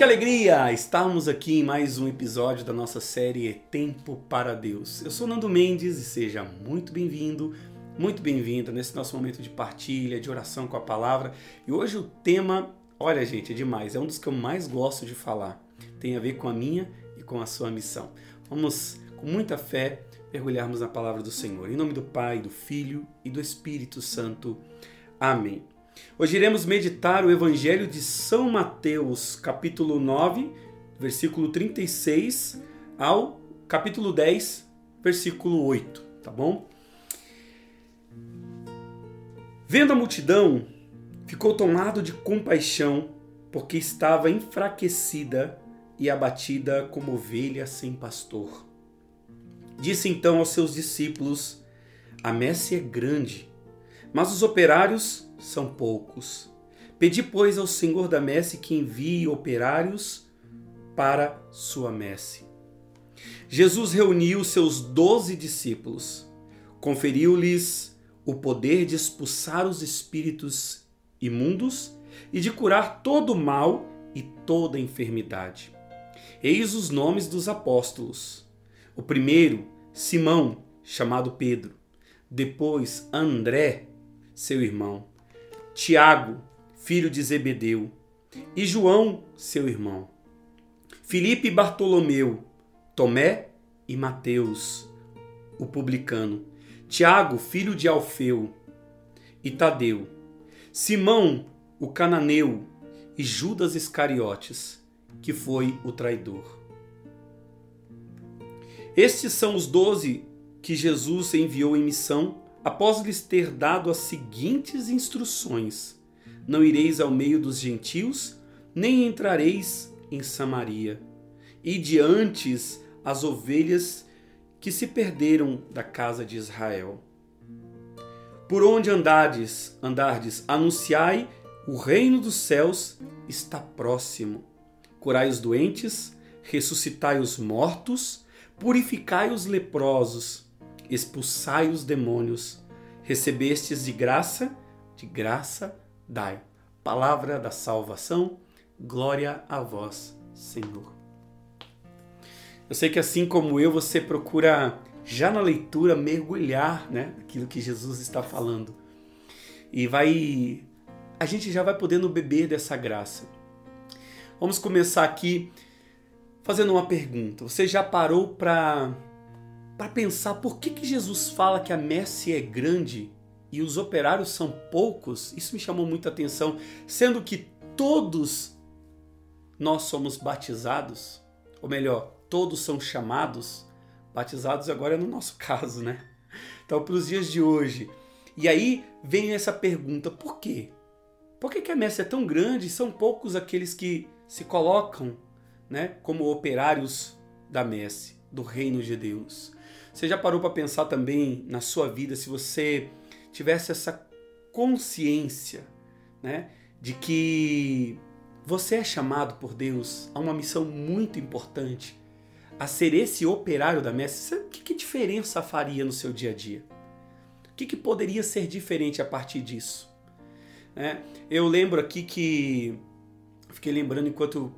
Que alegria estarmos aqui em mais um episódio da nossa série Tempo para Deus. Eu sou Nando Mendes e seja muito bem-vindo, muito bem-vinda nesse nosso momento de partilha, de oração com a palavra. E hoje o tema, olha gente, é demais, é um dos que eu mais gosto de falar. Tem a ver com a minha e com a sua missão. Vamos, com muita fé, mergulharmos na palavra do Senhor. Em nome do Pai, do Filho e do Espírito Santo. Amém. Hoje iremos meditar o Evangelho de São Mateus, capítulo 9, versículo 36 ao capítulo 10, versículo 8, tá bom? Vendo a multidão, ficou tomado de compaixão, porque estava enfraquecida e abatida como ovelha sem pastor. Disse então aos seus discípulos: A messe é grande, mas os operários são poucos. Pedi, pois, ao Senhor da messe que envie operários para sua messe. Jesus reuniu seus doze discípulos, conferiu-lhes o poder de expulsar os espíritos imundos e de curar todo o mal e toda enfermidade. Eis os nomes dos apóstolos. O primeiro, Simão, chamado Pedro. Depois, André, seu irmão. Tiago, filho de Zebedeu, e João, seu irmão, Filipe e Bartolomeu, Tomé e Mateus, o publicano, Tiago, filho de Alfeu, e Tadeu, Simão, o cananeu, e Judas Iscariotes, que foi o traidor. Estes são os doze que Jesus enviou em missão após lhes ter dado as seguintes instruções: Não ireis ao meio dos gentios, nem entrareis em Samaria. E diante as ovelhas que se perderam da casa de Israel. Por onde andardes, andardes, anunciai o reino dos céus está próximo. Curai os doentes, ressuscitai os mortos, purificai os leprosos, expulsai os demônios. Recebestes de graça, de graça dai. Palavra da salvação, glória a vós, Senhor. Eu sei que assim como eu, você procura já na leitura mergulhar, né, aquilo que Jesus está falando. E vai a gente já vai podendo beber dessa graça. Vamos começar aqui fazendo uma pergunta. Você já parou para para pensar por que, que Jesus fala que a messe é grande e os operários são poucos, isso me chamou muita atenção, sendo que todos nós somos batizados, ou melhor, todos são chamados, batizados agora é no nosso caso, né? Então, para os dias de hoje. E aí vem essa pergunta: por quê? Por que, que a messe é tão grande e são poucos aqueles que se colocam né, como operários da messe, do reino de Deus? Você já parou para pensar também na sua vida se você tivesse essa consciência, né, de que você é chamado por Deus a uma missão muito importante, a ser esse operário da messe? O que, que diferença faria no seu dia a dia? O que, que poderia ser diferente a partir disso? É, eu lembro aqui que fiquei lembrando enquanto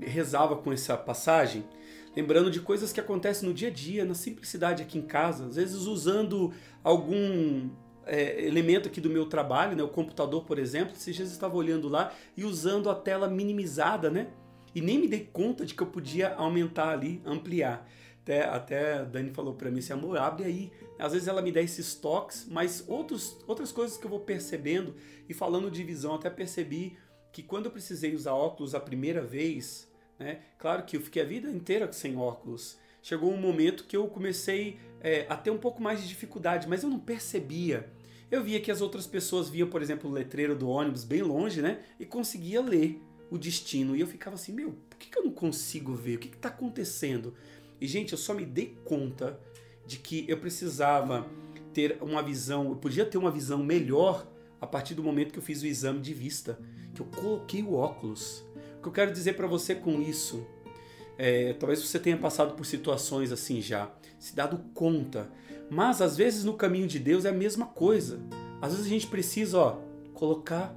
rezava com essa passagem lembrando de coisas que acontecem no dia a dia, na simplicidade aqui em casa, às vezes usando algum é, elemento aqui do meu trabalho, né, o computador, por exemplo, dias eu estava olhando lá e usando a tela minimizada, né? E nem me dei conta de que eu podia aumentar ali, ampliar. Até, até a Dani falou para mim assim, amor, abre aí. Às vezes ela me dá esses toques, mas outros, outras coisas que eu vou percebendo e falando de visão, até percebi que quando eu precisei usar óculos a primeira vez, né? Claro que eu fiquei a vida inteira sem óculos. Chegou um momento que eu comecei é, a ter um pouco mais de dificuldade, mas eu não percebia. Eu via que as outras pessoas viam, por exemplo, o letreiro do ônibus bem longe, né? E conseguia ler o destino. E eu ficava assim, meu, por que, que eu não consigo ver? O que está acontecendo? E, gente, eu só me dei conta de que eu precisava ter uma visão, eu podia ter uma visão melhor a partir do momento que eu fiz o exame de vista, que eu coloquei o óculos que eu quero dizer para você com isso, é, talvez você tenha passado por situações assim já, se dado conta, mas às vezes no caminho de Deus é a mesma coisa. Às vezes a gente precisa, ó, colocar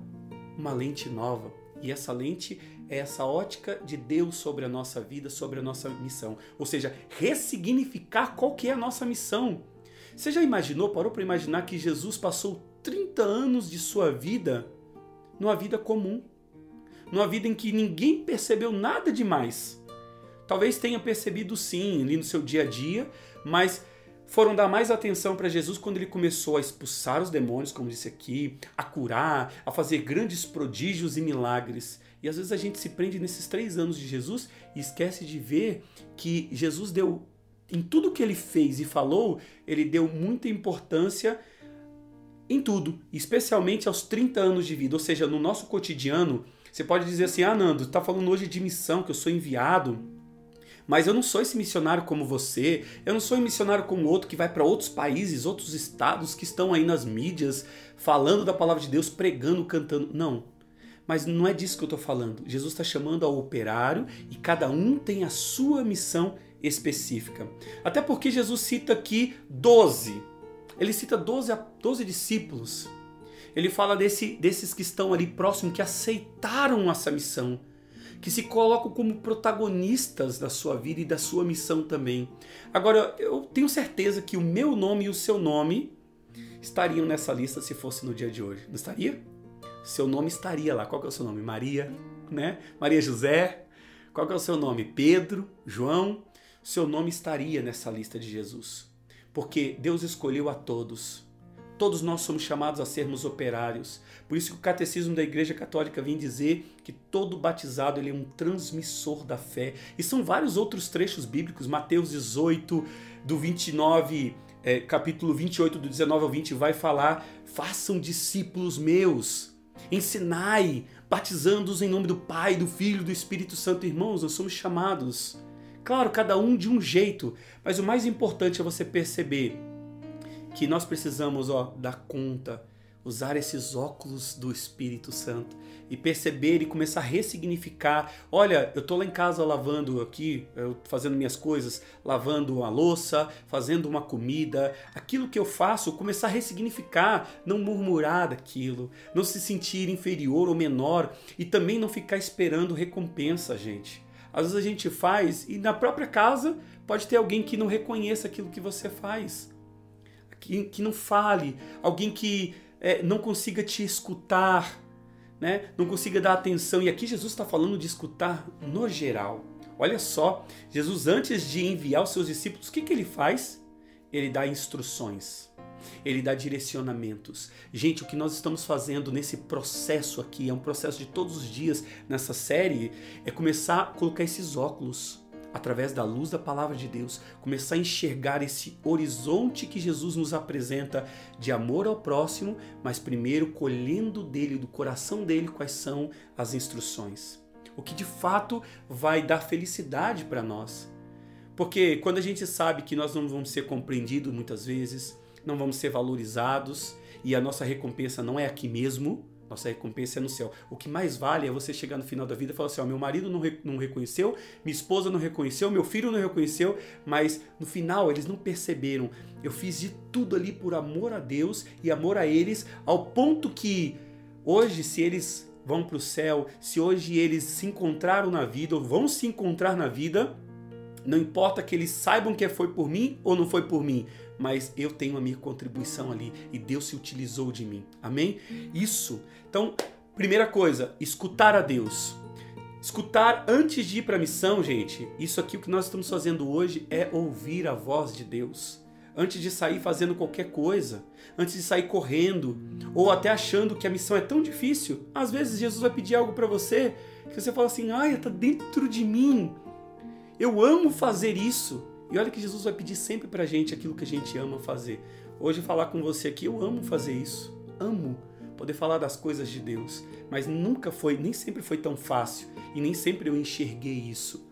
uma lente nova, E essa lente é essa ótica de Deus sobre a nossa vida, sobre a nossa missão. Ou seja, ressignificar qual que é a nossa missão. Você já imaginou, parou para imaginar que Jesus passou 30 anos de sua vida numa vida comum? Numa vida em que ninguém percebeu nada demais. Talvez tenha percebido sim ali no seu dia a dia, mas foram dar mais atenção para Jesus quando ele começou a expulsar os demônios, como disse aqui, a curar, a fazer grandes prodígios e milagres. E às vezes a gente se prende nesses três anos de Jesus e esquece de ver que Jesus deu, em tudo que ele fez e falou, ele deu muita importância em tudo, especialmente aos 30 anos de vida. Ou seja, no nosso cotidiano, você pode dizer assim: ah, Nando, está falando hoje de missão, que eu sou enviado. Mas eu não sou esse missionário como você, eu não sou um missionário como outro que vai para outros países, outros estados que estão aí nas mídias, falando da palavra de Deus, pregando, cantando. Não. Mas não é disso que eu estou falando. Jesus está chamando ao operário e cada um tem a sua missão específica. Até porque Jesus cita aqui 12. Ele cita 12, 12 discípulos. Ele fala desse, desses que estão ali próximos, que aceitaram essa missão, que se colocam como protagonistas da sua vida e da sua missão também. Agora, eu tenho certeza que o meu nome e o seu nome estariam nessa lista se fosse no dia de hoje. Não estaria? seu nome estaria lá. Qual que é o seu nome? Maria, né? Maria José. Qual que é o seu nome? Pedro, João. Seu nome estaria nessa lista de Jesus. Porque Deus escolheu a todos. Todos nós somos chamados a sermos operários. Por isso que o catecismo da Igreja Católica vem dizer que todo batizado ele é um transmissor da fé. E são vários outros trechos bíblicos, Mateus 18, do 29, é, capítulo 28, do 19 ao 20, vai falar: façam discípulos meus Ensinai, batizando-os em nome do Pai, do Filho do Espírito Santo. Irmãos, nós somos chamados. Claro, cada um de um jeito, mas o mais importante é você perceber que nós precisamos ó, dar conta usar esses óculos do Espírito Santo e perceber e começar a ressignificar. Olha, eu tô lá em casa lavando aqui, fazendo minhas coisas, lavando a louça, fazendo uma comida. Aquilo que eu faço, começar a ressignificar, não murmurar daquilo, não se sentir inferior ou menor e também não ficar esperando recompensa, gente. Às vezes a gente faz e na própria casa pode ter alguém que não reconheça aquilo que você faz, que, que não fale, alguém que é, não consiga te escutar, né? não consiga dar atenção. E aqui Jesus está falando de escutar no geral. Olha só, Jesus, antes de enviar os seus discípulos, o que, que ele faz? Ele dá instruções, ele dá direcionamentos. Gente, o que nós estamos fazendo nesse processo aqui, é um processo de todos os dias nessa série, é começar a colocar esses óculos através da luz da palavra de Deus, começar a enxergar esse horizonte que Jesus nos apresenta de amor ao próximo, mas primeiro colhendo dele, do coração dele, quais são as instruções. O que de fato vai dar felicidade para nós. Porque quando a gente sabe que nós não vamos ser compreendidos muitas vezes, não vamos ser valorizados e a nossa recompensa não é aqui mesmo, nossa recompensa é no céu. O que mais vale é você chegar no final da vida e falar assim: ó, meu marido não, re não reconheceu, minha esposa não reconheceu, meu filho não reconheceu, mas no final eles não perceberam. Eu fiz de tudo ali por amor a Deus e amor a eles, ao ponto que hoje, se eles vão para o céu, se hoje eles se encontraram na vida ou vão se encontrar na vida, não importa que eles saibam que foi por mim ou não foi por mim, mas eu tenho a minha contribuição ali e Deus se utilizou de mim. Amém? Isso. Então, primeira coisa, escutar a Deus. Escutar antes de ir para a missão, gente. Isso aqui o que nós estamos fazendo hoje é ouvir a voz de Deus. Antes de sair fazendo qualquer coisa, antes de sair correndo, ou até achando que a missão é tão difícil, às vezes Jesus vai pedir algo para você que você fala assim: "Ai, está dentro de mim. Eu amo fazer isso". E olha que Jesus vai pedir sempre pra gente aquilo que a gente ama fazer. Hoje falar com você aqui, eu amo fazer isso. Amo poder falar das coisas de Deus, mas nunca foi, nem sempre foi tão fácil e nem sempre eu enxerguei isso.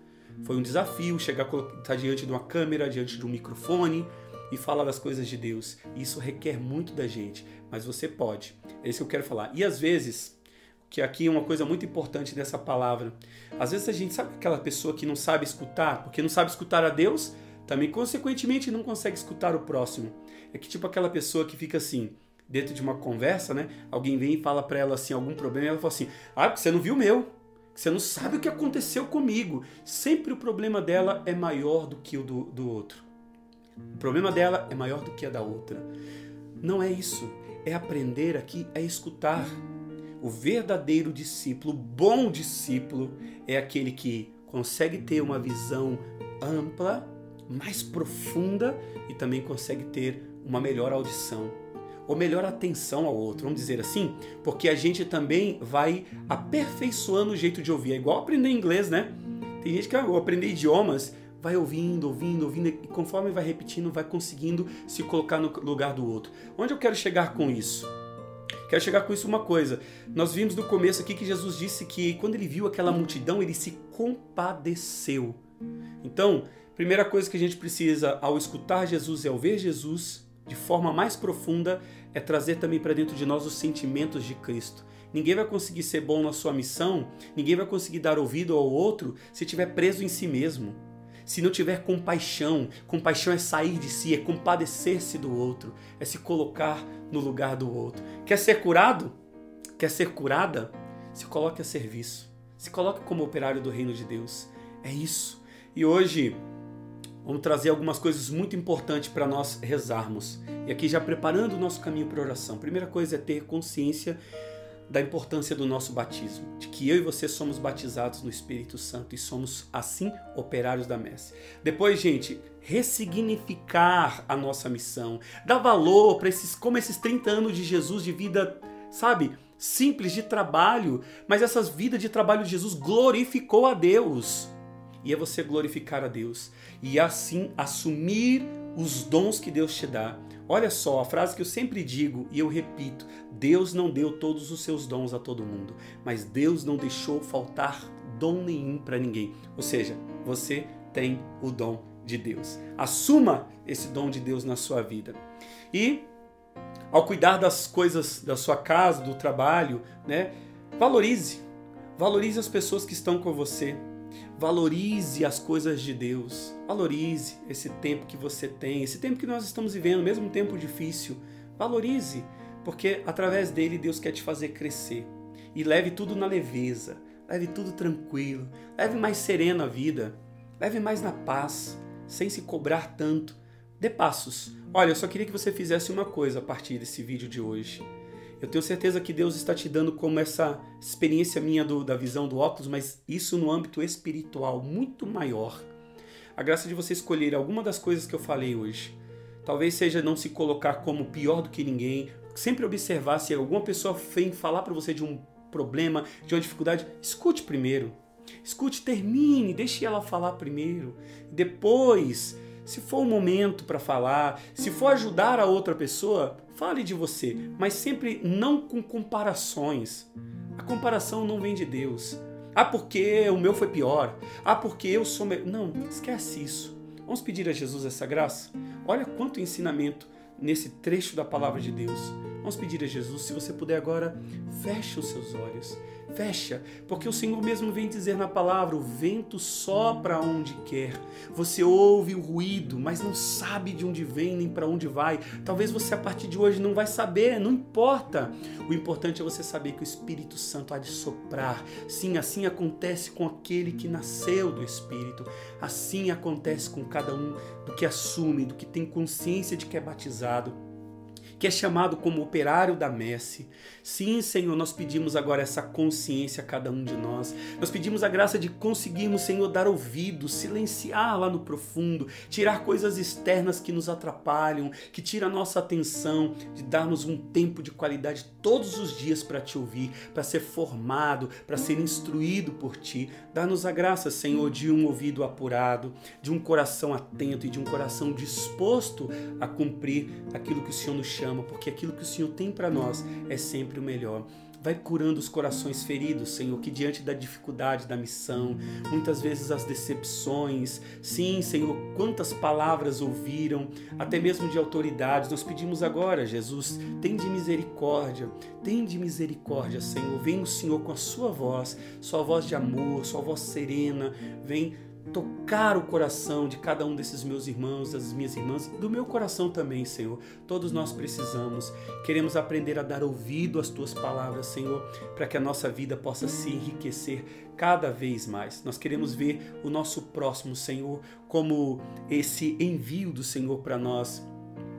Foi um desafio chegar estar diante de uma câmera, diante de um microfone e falar das coisas de Deus. Isso requer muito da gente, mas você pode. É isso que eu quero falar. E às vezes, que aqui é uma coisa muito importante dessa palavra. Às vezes a gente sabe aquela pessoa que não sabe escutar, porque não sabe escutar a Deus, também consequentemente não consegue escutar o próximo. É que tipo aquela pessoa que fica assim: dentro de uma conversa, né? Alguém vem e fala para ela assim algum problema e ela fala assim: "Ah, porque você não viu o meu. Você não sabe o que aconteceu comigo". Sempre o problema dela é maior do que o do, do outro. O problema dela é maior do que a da outra. Não é isso. É aprender aqui a escutar. O verdadeiro discípulo, bom discípulo, é aquele que consegue ter uma visão ampla, mais profunda e também consegue ter uma melhor audição ou melhor atenção ao outro, vamos dizer assim, porque a gente também vai aperfeiçoando o jeito de ouvir. É igual aprender inglês, né? Tem gente que ah, aprender idiomas vai ouvindo, ouvindo, ouvindo, e conforme vai repetindo, vai conseguindo se colocar no lugar do outro. Onde eu quero chegar com isso? Quero chegar com isso uma coisa. Nós vimos no começo aqui que Jesus disse que quando ele viu aquela multidão, ele se compadeceu. Então, primeira coisa que a gente precisa ao escutar Jesus e ao ver Jesus, de forma mais profunda é trazer também para dentro de nós os sentimentos de Cristo. Ninguém vai conseguir ser bom na sua missão, ninguém vai conseguir dar ouvido ao outro se estiver preso em si mesmo. Se não tiver compaixão, compaixão é sair de si, é compadecer-se do outro, é se colocar no lugar do outro. Quer ser curado? Quer ser curada? Se coloque a serviço. Se coloque como operário do reino de Deus. É isso. E hoje vamos trazer algumas coisas muito importantes para nós rezarmos. E aqui já preparando o nosso caminho para oração. Primeira coisa é ter consciência da importância do nosso batismo, de que eu e você somos batizados no Espírito Santo e somos assim operários da messe. Depois, gente, ressignificar a nossa missão, dar valor para esses como esses 30 anos de Jesus de vida, sabe, simples de trabalho, mas essas vidas de trabalho de Jesus glorificou a Deus e é você glorificar a Deus e assim assumir os dons que Deus te dá. Olha só, a frase que eu sempre digo e eu repito: Deus não deu todos os seus dons a todo mundo, mas Deus não deixou faltar dom nenhum para ninguém. Ou seja, você tem o dom de Deus. Assuma esse dom de Deus na sua vida. E ao cuidar das coisas da sua casa, do trabalho, né? Valorize. Valorize as pessoas que estão com você. Valorize as coisas de Deus. Valorize esse tempo que você tem, esse tempo que nós estamos vivendo, mesmo um tempo difícil. Valorize, porque através dele Deus quer te fazer crescer. E leve tudo na leveza, leve tudo tranquilo, leve mais sereno a vida, leve mais na paz, sem se cobrar tanto. Dê passos. Olha, eu só queria que você fizesse uma coisa a partir desse vídeo de hoje. Eu tenho certeza que Deus está te dando como essa experiência minha do, da visão do óculos, mas isso no âmbito espiritual muito maior. A graça de você escolher alguma das coisas que eu falei hoje. Talvez seja não se colocar como pior do que ninguém, sempre observar se alguma pessoa vem falar para você de um problema, de uma dificuldade, escute primeiro. Escute, termine, deixe ela falar primeiro. Depois, se for o momento para falar, se for ajudar a outra pessoa, Fale de você, mas sempre não com comparações. A comparação não vem de Deus. Ah, porque o meu foi pior. Ah, porque eu sou. Me... Não, esquece isso. Vamos pedir a Jesus essa graça? Olha quanto ensinamento nesse trecho da palavra de Deus. Vamos pedir a Jesus, se você puder agora, feche os seus olhos Fecha, porque o Senhor mesmo vem dizer na palavra: o vento sopra onde quer. Você ouve o ruído, mas não sabe de onde vem nem para onde vai. Talvez você a partir de hoje não vai saber, não importa. O importante é você saber que o Espírito Santo há de soprar. Sim, assim acontece com aquele que nasceu do Espírito. Assim acontece com cada um do que assume, do que tem consciência de que é batizado que é chamado como operário da messe. Sim, Senhor, nós pedimos agora essa consciência a cada um de nós. Nós pedimos a graça de conseguirmos, Senhor, dar ouvido, silenciar lá no profundo, tirar coisas externas que nos atrapalham, que tira a nossa atenção, de darmos um tempo de qualidade todos os dias para te ouvir, para ser formado, para ser instruído por ti. Dá-nos a graça, Senhor, de um ouvido apurado, de um coração atento e de um coração disposto a cumprir aquilo que o Senhor nos chama chama, porque aquilo que o Senhor tem para nós é sempre o melhor. Vai curando os corações feridos, Senhor, que diante da dificuldade da missão, muitas vezes as decepções, sim, Senhor, quantas palavras ouviram, até mesmo de autoridades. Nós pedimos agora, Jesus, tem de misericórdia, tem de misericórdia, Senhor. Vem o Senhor com a sua voz, sua voz de amor, sua voz serena, vem tocar o coração de cada um desses meus irmãos, das minhas irmãs, do meu coração também, Senhor. Todos nós precisamos, queremos aprender a dar ouvido às tuas palavras, Senhor, para que a nossa vida possa se enriquecer cada vez mais. Nós queremos ver o nosso próximo, Senhor, como esse envio do Senhor para nós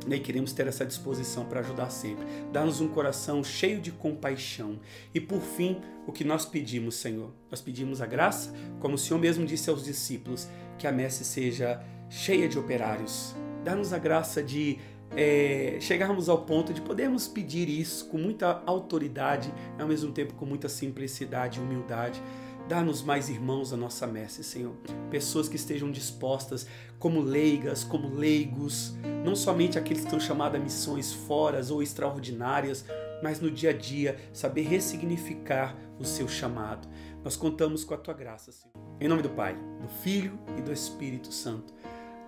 e queremos ter essa disposição para ajudar sempre. Dá-nos um coração cheio de compaixão. E por fim, o que nós pedimos, Senhor? Nós pedimos a graça, como o Senhor mesmo disse aos discípulos, que a messe seja cheia de operários. Dá-nos a graça de é, chegarmos ao ponto de podermos pedir isso com muita autoridade, ao mesmo tempo com muita simplicidade e humildade Dá-nos mais irmãos a nossa messe, Senhor. Pessoas que estejam dispostas, como leigas, como leigos, não somente aqueles que estão chamados a missões foras ou extraordinárias, mas no dia a dia saber ressignificar o seu chamado. Nós contamos com a tua graça, Senhor. Em nome do Pai, do Filho e do Espírito Santo.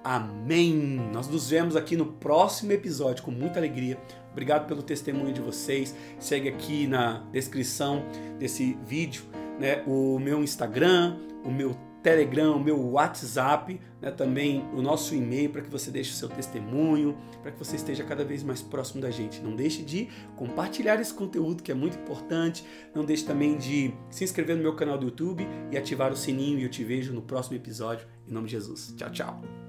Amém. Nós nos vemos aqui no próximo episódio com muita alegria. Obrigado pelo testemunho de vocês. Segue aqui na descrição desse vídeo né, o meu Instagram, o meu Telegram, o meu WhatsApp, né, também o nosso e-mail para que você deixe o seu testemunho, para que você esteja cada vez mais próximo da gente. Não deixe de compartilhar esse conteúdo que é muito importante. Não deixe também de se inscrever no meu canal do YouTube e ativar o sininho e eu te vejo no próximo episódio. Em nome de Jesus. Tchau, tchau.